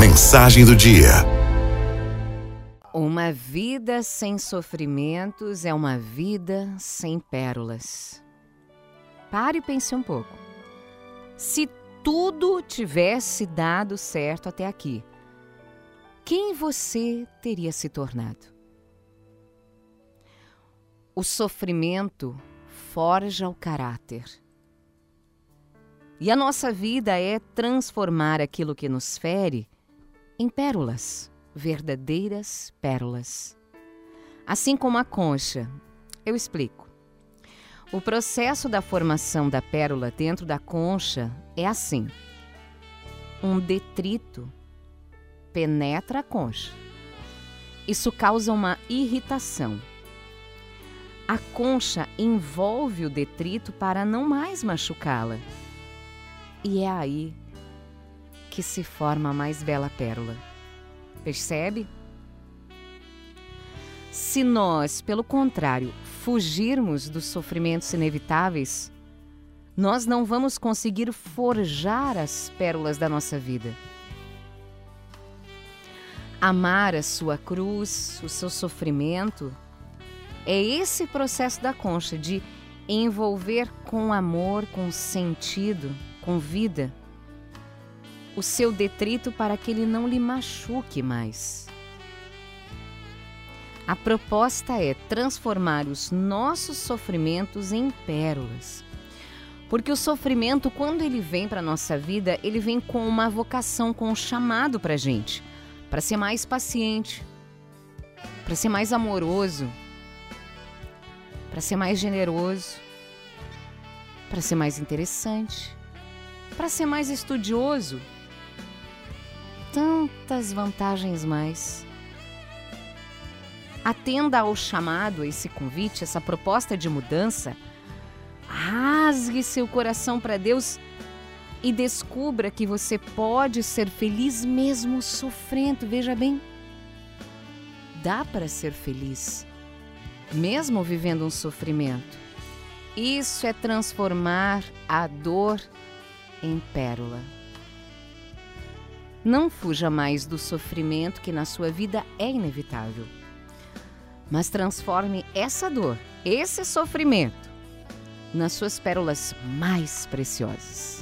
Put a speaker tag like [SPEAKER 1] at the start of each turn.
[SPEAKER 1] Mensagem do dia.
[SPEAKER 2] Uma vida sem sofrimentos é uma vida sem pérolas. Pare e pense um pouco. Se tudo tivesse dado certo até aqui, quem você teria se tornado? O sofrimento forja o caráter. E a nossa vida é transformar aquilo que nos fere em pérolas, verdadeiras pérolas. Assim como a concha. Eu explico. O processo da formação da pérola dentro da concha é assim: um detrito penetra a concha. Isso causa uma irritação. A concha envolve o detrito para não mais machucá-la. E é aí que se forma a mais bela pérola. Percebe? Se nós, pelo contrário, fugirmos dos sofrimentos inevitáveis, nós não vamos conseguir forjar as pérolas da nossa vida. Amar a sua cruz, o seu sofrimento, é esse processo da concha de envolver com amor, com sentido, com vida, o seu detrito para que ele não lhe machuque mais. A proposta é transformar os nossos sofrimentos em pérolas. Porque o sofrimento, quando ele vem para a nossa vida, ele vem com uma vocação, com um chamado para a gente. Para ser mais paciente, para ser mais amoroso, para ser mais generoso, para ser mais interessante, para ser mais estudioso. Tantas vantagens mais. Atenda ao chamado, esse convite, essa proposta de mudança. Rasgue seu coração para Deus e descubra que você pode ser feliz mesmo sofrendo. Veja bem, dá para ser feliz mesmo vivendo um sofrimento. Isso é transformar a dor em pérola. Não fuja mais do sofrimento que na sua vida é inevitável, mas transforme essa dor, esse sofrimento, nas suas pérolas mais preciosas.